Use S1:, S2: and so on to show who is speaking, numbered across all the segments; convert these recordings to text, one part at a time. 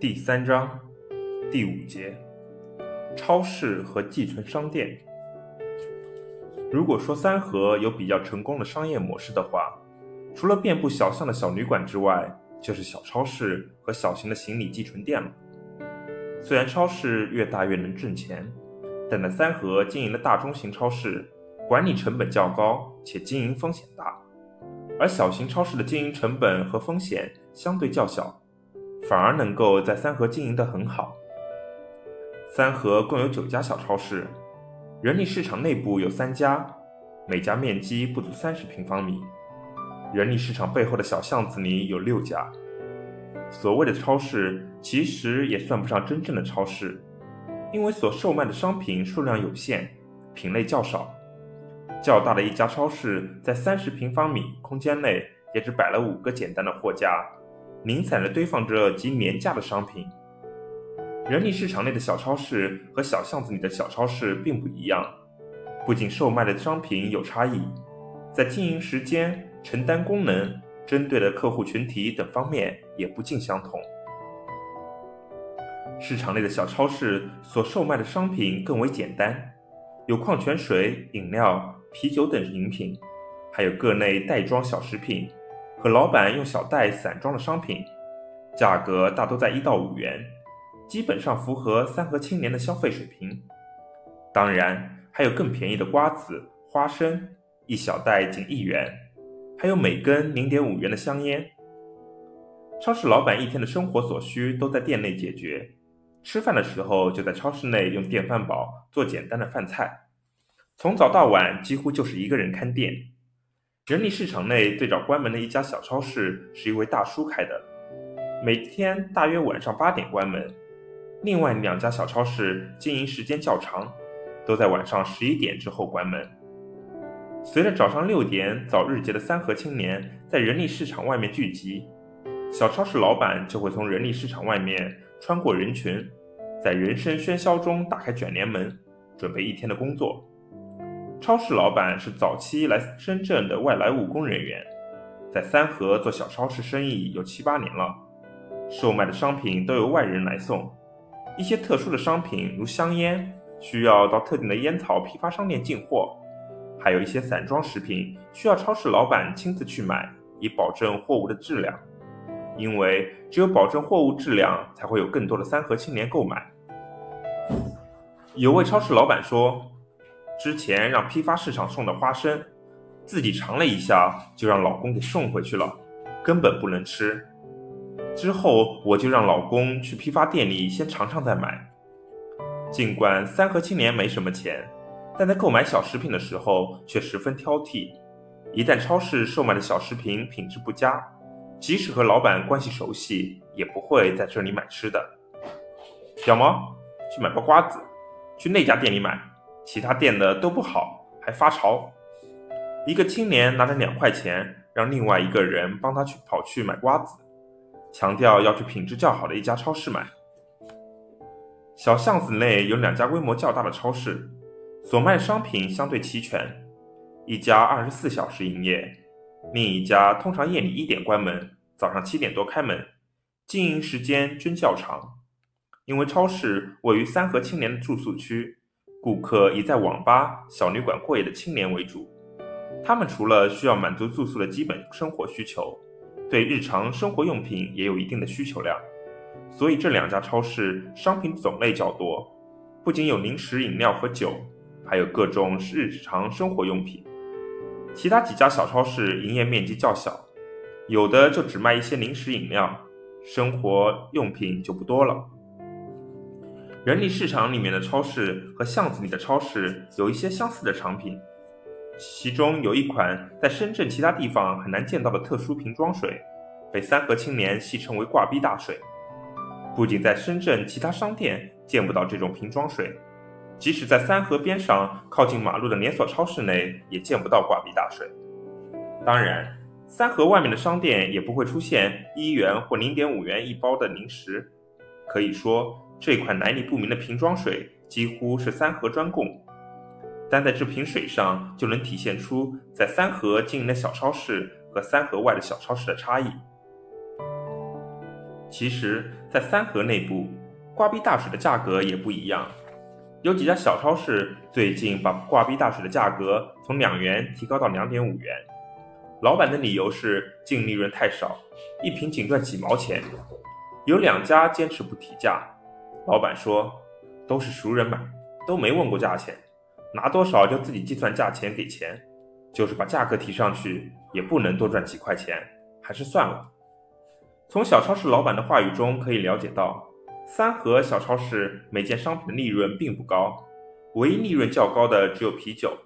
S1: 第三章第五节：超市和寄存商店。如果说三河有比较成功的商业模式的话，除了遍布小巷的小旅馆之外，就是小超市和小型的行李寄存店了。虽然超市越大越能挣钱，但在三河经营的大中型超市，管理成本较高且经营风险大，而小型超市的经营成本和风险相对较小，反而能够在三河经营得很好。三河共有九家小超市，人力市场内部有三家，每家面积不足三十平方米。人力市场背后的小巷子里有六家。所谓的超市，其实也算不上真正的超市，因为所售卖的商品数量有限，品类较少。较大的一家超市在三十平方米空间内，也只摆了五个简单的货架，零散地堆放着极廉价的商品。人力市场内的小超市和小巷子里的小超市并不一样，不仅售卖的商品有差异，在经营时间、承担功能。针对的客户群体等方面也不尽相同。市场内的小超市所售卖的商品更为简单，有矿泉水、饮料、啤酒等饮品，还有各类袋装小食品和老板用小袋散装的商品，价格大多在一到五元，基本上符合三河青年的消费水平。当然，还有更便宜的瓜子、花生，一小袋仅一元。还有每根零点五元的香烟。超市老板一天的生活所需都在店内解决，吃饭的时候就在超市内用电饭煲做简单的饭菜，从早到晚几乎就是一个人看店。人力市场内最早关门的一家小超市是一位大叔开的，每天大约晚上八点关门。另外两家小超市经营时间较长，都在晚上十一点之后关门。随着早上六点早日节的三河青年在人力市场外面聚集，小超市老板就会从人力市场外面穿过人群，在人声喧嚣中打开卷帘门，准备一天的工作。超市老板是早期来深圳的外来务工人员，在三河做小超市生意有七八年了，售卖的商品都由外人来送，一些特殊的商品如香烟，需要到特定的烟草批发商店进货。还有一些散装食品需要超市老板亲自去买，以保证货物的质量。因为只有保证货物质量，才会有更多的三河青年购买。有位超市老板说，之前让批发市场送的花生，自己尝了一下，就让老公给送回去了，根本不能吃。之后我就让老公去批发店里先尝尝再买。尽管三河青年没什么钱。但在购买小食品的时候却十分挑剔，一旦超市售卖的小食品品质不佳，即使和老板关系熟悉，也不会在这里买吃的。小毛，去买包瓜子，去那家店里买，其他店的都不好，还发潮。一个青年拿着两块钱，让另外一个人帮他去跑去买瓜子，强调要去品质较好的一家超市买。小巷子内有两家规模较大的超市。所卖商品相对齐全，一家二十四小时营业，另一家通常夜里一点关门，早上七点多开门，经营时间均较长。因为超市位于三河青年的住宿区，顾客以在网吧、小旅馆过夜的青年为主。他们除了需要满足住宿的基本生活需求，对日常生活用品也有一定的需求量。所以这两家超市商品种类较多，不仅有零食、饮料和酒。还有各种日常生活用品，其他几家小超市营业面积较小，有的就只卖一些零食饮料，生活用品就不多了。人力市场里面的超市和巷子里的超市有一些相似的产品，其中有一款在深圳其他地方很难见到的特殊瓶装水，被三河青年戏称为“挂壁大水”。不仅在深圳其他商店见不到这种瓶装水。即使在三河边上靠近马路的连锁超市内，也见不到挂壁大水。当然，三河外面的商店也不会出现一元或零点五元一包的零食。可以说，这款来历不明的瓶装水几乎是三河专供。单在这瓶水上，就能体现出在三河经营的小超市和三河外的小超市的差异。其实，在三河内部，挂壁大水的价格也不一样。有几家小超市最近把挂壁大水的价格从两元提高到两点五元，老板的理由是净利润太少，一瓶仅赚几毛钱。有两家坚持不提价，老板说都是熟人买，都没问过价钱，拿多少就自己计算价钱给钱，就是把价格提上去也不能多赚几块钱，还是算了。从小超市老板的话语中可以了解到，三和小超市每件商品的利润并不高，唯一利润较高的只有啤酒。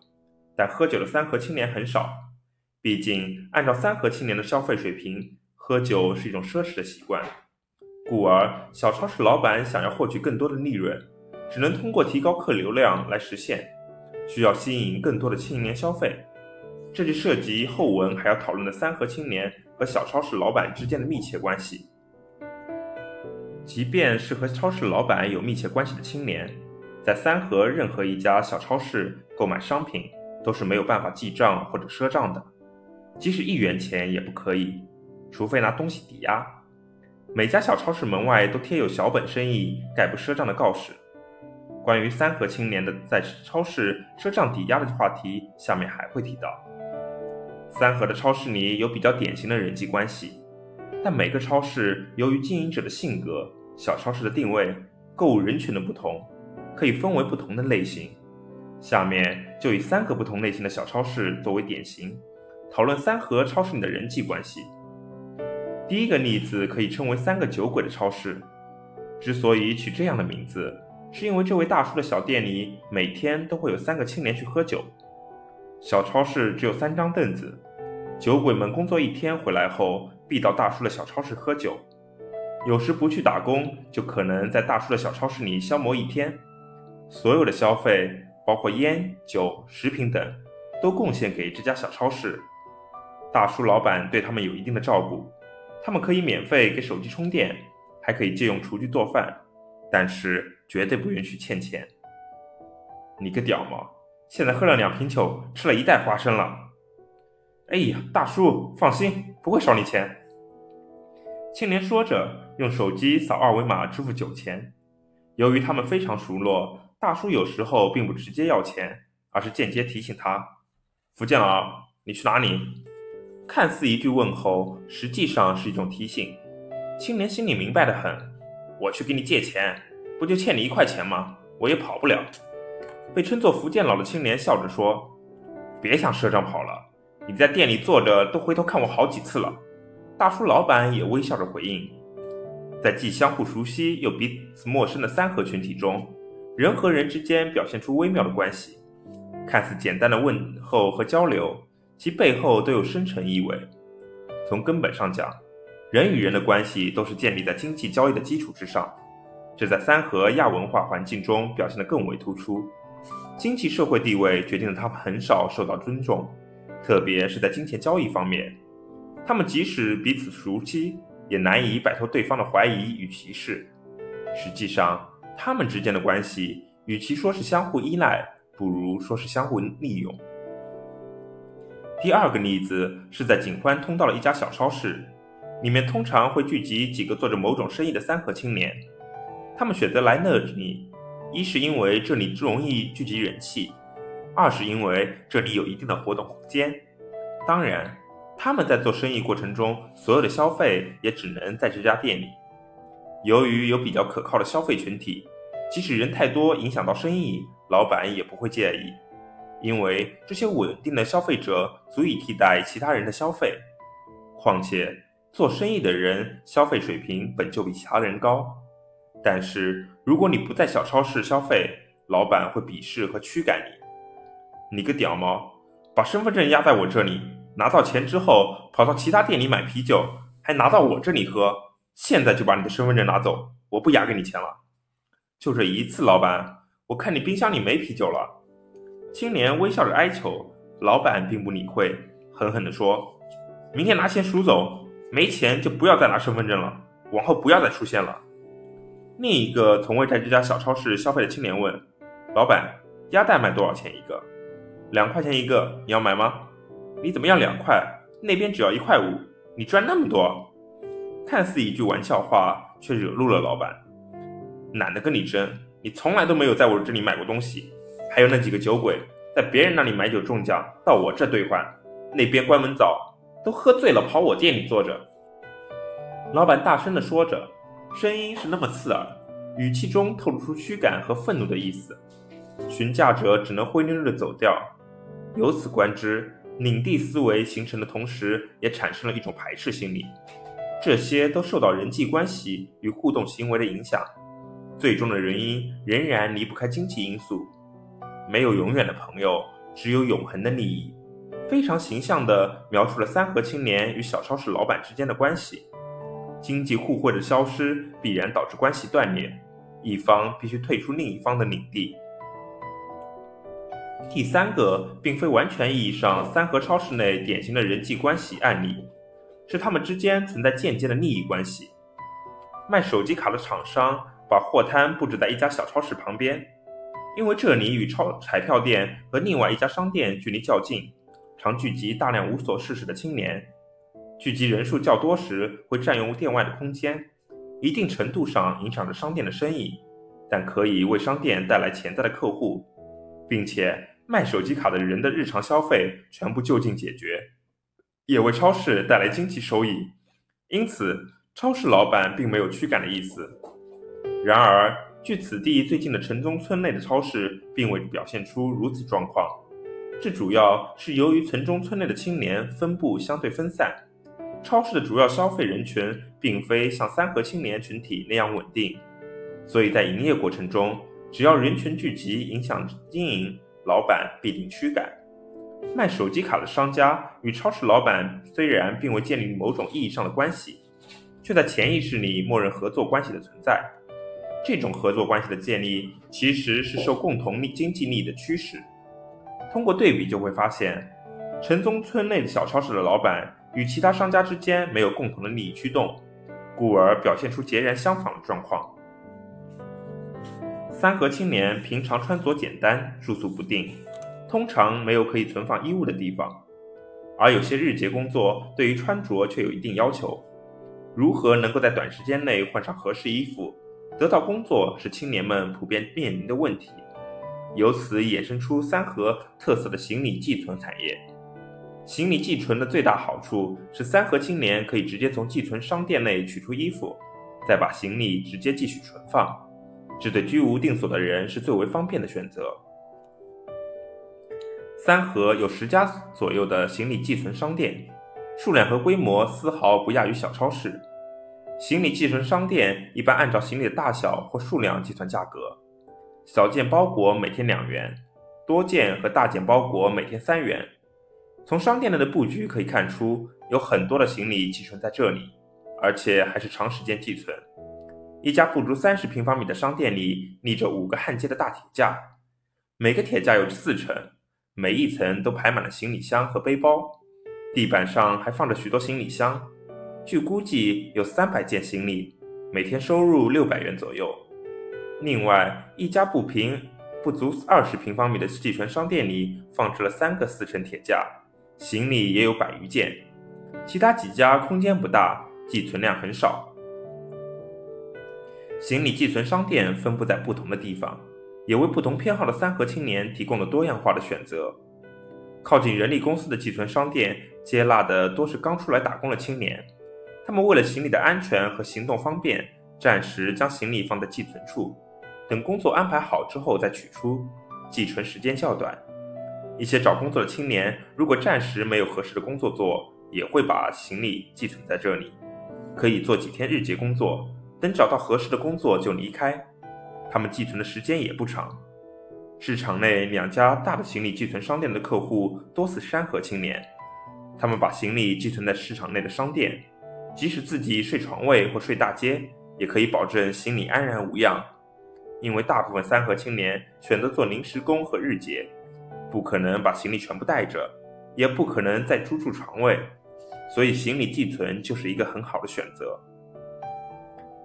S1: 但喝酒的三和青年很少，毕竟按照三和青年的消费水平，喝酒是一种奢侈的习惯，故而小超市老板想要获取更多的利润，只能通过提高客流量来实现，需要吸引更多的青年消费。这就涉及后文还要讨论的三和青年。和小超市老板之间的密切关系，即便是和超市老板有密切关系的青年，在三河任何一家小超市购买商品都是没有办法记账或者赊账的，即使一元钱也不可以，除非拿东西抵押。每家小超市门外都贴有“小本生意，概不赊账”的告示。关于三河青年的在超市赊账抵押的话题，下面还会提到。三河的超市里有比较典型的人际关系，但每个超市由于经营者的性格、小超市的定位、购物人群的不同，可以分为不同的类型。下面就以三个不同类型的小超市作为典型，讨论三河超市里的人际关系。第一个例子可以称为“三个酒鬼”的超市。之所以取这样的名字，是因为这位大叔的小店里每天都会有三个青年去喝酒。小超市只有三张凳子，酒鬼们工作一天回来后，必到大叔的小超市喝酒。有时不去打工，就可能在大叔的小超市里消磨一天。所有的消费，包括烟酒、食品等，都贡献给这家小超市。大叔老板对他们有一定的照顾，他们可以免费给手机充电，还可以借用厨具做饭，但是绝对不允许欠钱。你个屌毛！现在喝了两瓶酒，吃了一袋花生了。哎呀，大叔，放心，不会少你钱。青年说着，用手机扫二维码支付酒钱。由于他们非常熟络，大叔有时候并不直接要钱，而是间接提醒他：“福建佬，你去哪里？”看似一句问候，实际上是一种提醒。青年心里明白的很：“我去给你借钱，不就欠你一块钱吗？我也跑不了。”被称作福建佬的青年笑着说：“别想赊账跑了，你在店里坐着都回头看我好几次了。”大叔老板也微笑着回应。在既相互熟悉又彼此陌生的三合群体中，人和人之间表现出微妙的关系。看似简单的问候和交流，其背后都有深沉意味。从根本上讲，人与人的关系都是建立在经济交易的基础之上，这在三河亚文化环境中表现得更为突出。经济社会地位决定了他们很少受到尊重，特别是在金钱交易方面，他们即使彼此熟悉，也难以摆脱对方的怀疑与歧视。实际上，他们之间的关系与其说是相互依赖，不如说是相互利用。第二个例子是在景欢通道的一家小超市，里面通常会聚集几个做着某种生意的三和青年，他们选择来那里。一是因为这里容易聚集人气，二是因为这里有一定的活动空间。当然，他们在做生意过程中所有的消费也只能在这家店里。由于有比较可靠的消费群体，即使人太多影响到生意，老板也不会介意，因为这些稳定的消费者足以替代其他人的消费。况且，做生意的人消费水平本就比其他人高。但是，如果你不在小超市消费，老板会鄙视和驱赶你。你个屌毛，把身份证压在我这里，拿到钱之后跑到其他店里买啤酒，还拿到我这里喝。现在就把你的身份证拿走，我不压给你钱了。就这一次，老板，我看你冰箱里没啤酒了。青年微笑着哀求，老板并不理会，狠狠地说：“明天拿钱赎走，没钱就不要再拿身份证了，往后不要再出现了。”另一个从未在这家小超市消费的青年问：“老板，鸭蛋卖多少钱一个？两块钱一个，你要买吗？你怎么要两块？那边只要一块五，你赚那么多？”看似一句玩笑话，却惹怒了老板。懒得跟你争，你从来都没有在我这里买过东西。还有那几个酒鬼，在别人那里买酒中奖，到我这兑换，那边关门早，都喝醉了跑我店里坐着。老板大声地说着，声音是那么刺耳，语气中透露出驱赶和愤怒的意思。询价者只能灰溜溜地走掉。由此观之，领地思维形成的同时，也产生了一种排斥心理。这些都受到人际关系与互动行为的影响，最终的原因仍然离不开经济因素。没有永远的朋友，只有永恒的利益。非常形象地描述了三和青年与小超市老板之间的关系。经济互惠的消失，必然导致关系断裂，一方必须退出另一方的领地。第三个，并非完全意义上三和超市内典型的人际关系案例。是他们之间存在间接的利益关系。卖手机卡的厂商把货摊布置在一家小超市旁边，因为这里与超彩票店和另外一家商店距离较近，常聚集大量无所事事的青年。聚集人数较多时，会占用店外的空间，一定程度上影响着商店的生意，但可以为商店带来潜在的客户，并且卖手机卡的人的日常消费全部就近解决。也为超市带来经济收益，因此超市老板并没有驱赶的意思。然而，距此地最近的城中村内的超市并未表现出如此状况，这主要是由于城中村内的青年分布相对分散，超市的主要消费人群并非像三和青年群体那样稳定，所以在营业过程中，只要人群聚集影响经营，老板必定驱赶。卖手机卡的商家与超市老板虽然并未建立某种意义上的关系，却在潜意识里默认合作关系的存在。这种合作关系的建立其实是受共同利经济利益的驱使。通过对比就会发现，城中村内的小超市的老板与其他商家之间没有共同的利益驱动，故而表现出截然相反的状况。三和青年平常穿着简单，住宿不定。通常没有可以存放衣物的地方，而有些日结工作对于穿着却有一定要求。如何能够在短时间内换上合适衣服，得到工作是青年们普遍面临的问题。由此衍生出三河特色的行李寄存产业。行李寄存的最大好处是三河青年可以直接从寄存商店内取出衣服，再把行李直接继续存放，这对居无定所的人是最为方便的选择。三河有十家左右的行李寄存商店，数量和规模丝毫不亚于小超市。行李寄存商店一般按照行李的大小或数量计算价格，小件包裹每天两元，多件和大件包裹每天三元。从商店内的布局可以看出，有很多的行李寄存在这里，而且还是长时间寄存。一家不足三十平方米的商店里立着五个焊接的大铁架，每个铁架有四层。每一层都排满了行李箱和背包，地板上还放着许多行李箱，据估计有三百件行李，每天收入六百元左右。另外，一家不平不足二十平方米的寄存商店里放置了三个四层铁架，行李也有百余件。其他几家空间不大，寄存量很少。行李寄存商店分布在不同的地方。也为不同偏好的三和青年提供了多样化的选择。靠近人力公司的寄存商店接纳的多是刚出来打工的青年，他们为了行李的安全和行动方便，暂时将行李放在寄存处，等工作安排好之后再取出，寄存时间较短。一些找工作的青年如果暂时没有合适的工作做，也会把行李寄存在这里，可以做几天日结工作，等找到合适的工作就离开。他们寄存的时间也不长。市场内两家大的行李寄存商店的客户多是山河青年，他们把行李寄存在市场内的商店，即使自己睡床位或睡大街，也可以保证行李安然无恙。因为大部分三河青年选择做临时工和日结，不可能把行李全部带着，也不可能再租住床位，所以行李寄存就是一个很好的选择。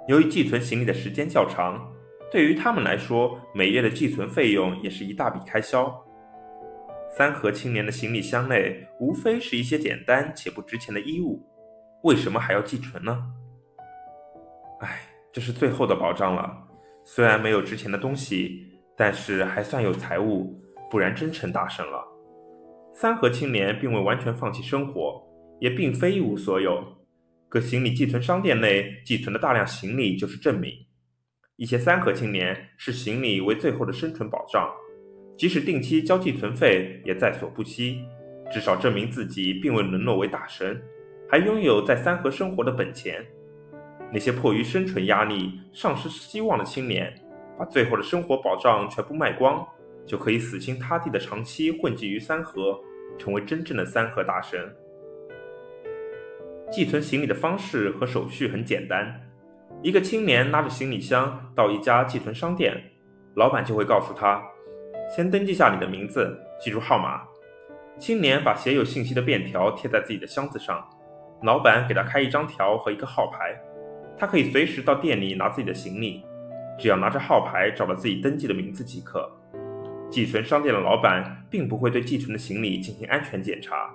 S1: 由于寄存行李的时间较长。对于他们来说，每月的寄存费用也是一大笔开销。三和青年的行李箱内无非是一些简单且不值钱的衣物，为什么还要寄存呢？哎，这是最后的保障了。虽然没有值钱的东西，但是还算有财物，不然真成大神了。三河青年并未完全放弃生活，也并非一无所有。各行李寄存商店内寄存的大量行李就是证明。一些三河青年视行李为最后的生存保障，即使定期交寄存费也在所不惜，至少证明自己并未沦落为大神，还拥有在三河生活的本钱。那些迫于生存压力、丧失希望的青年，把最后的生活保障全部卖光，就可以死心塌地的长期混迹于三河，成为真正的三河大神。寄存行李的方式和手续很简单。一个青年拿着行李箱到一家寄存商店，老板就会告诉他：“先登记下你的名字，记住号码。”青年把写有信息的便条贴在自己的箱子上，老板给他开一张条和一个号牌，他可以随时到店里拿自己的行李，只要拿着号牌找到自己登记的名字即可。寄存商店的老板并不会对寄存的行李进行安全检查，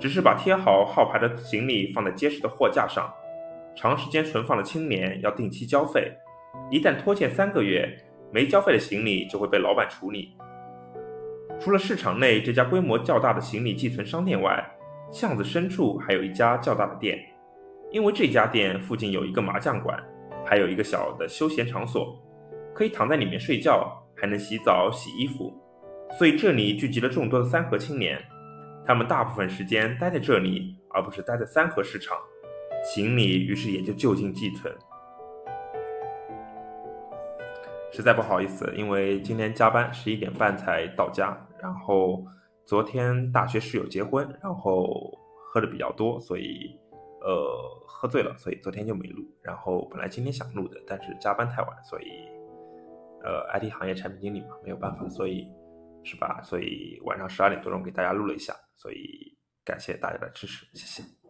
S1: 只是把贴好号牌的行李放在结实的货架上。长时间存放的青年要定期交费，一旦拖欠三个月，没交费的行李就会被老板处理。除了市场内这家规模较大的行李寄存商店外，巷子深处还有一家较大的店，因为这家店附近有一个麻将馆，还有一个小的休闲场所，可以躺在里面睡觉，还能洗澡洗衣服，所以这里聚集了众多的三河青年。他们大部分时间待在这里，而不是待在三河市场。行李于是也就就近寄存。实在不好意思，因为今天加班，十一点半才到家。然后昨天大学室友结婚，然后喝的比较多，所以呃喝醉了，所以昨天就没录。然后本来今天想录的，但是加班太晚，所以呃 IT 行业产品经理嘛，没有办法，所以是吧？所以晚上十二点多钟给大家录了一下，所以感谢大家的支持，谢谢。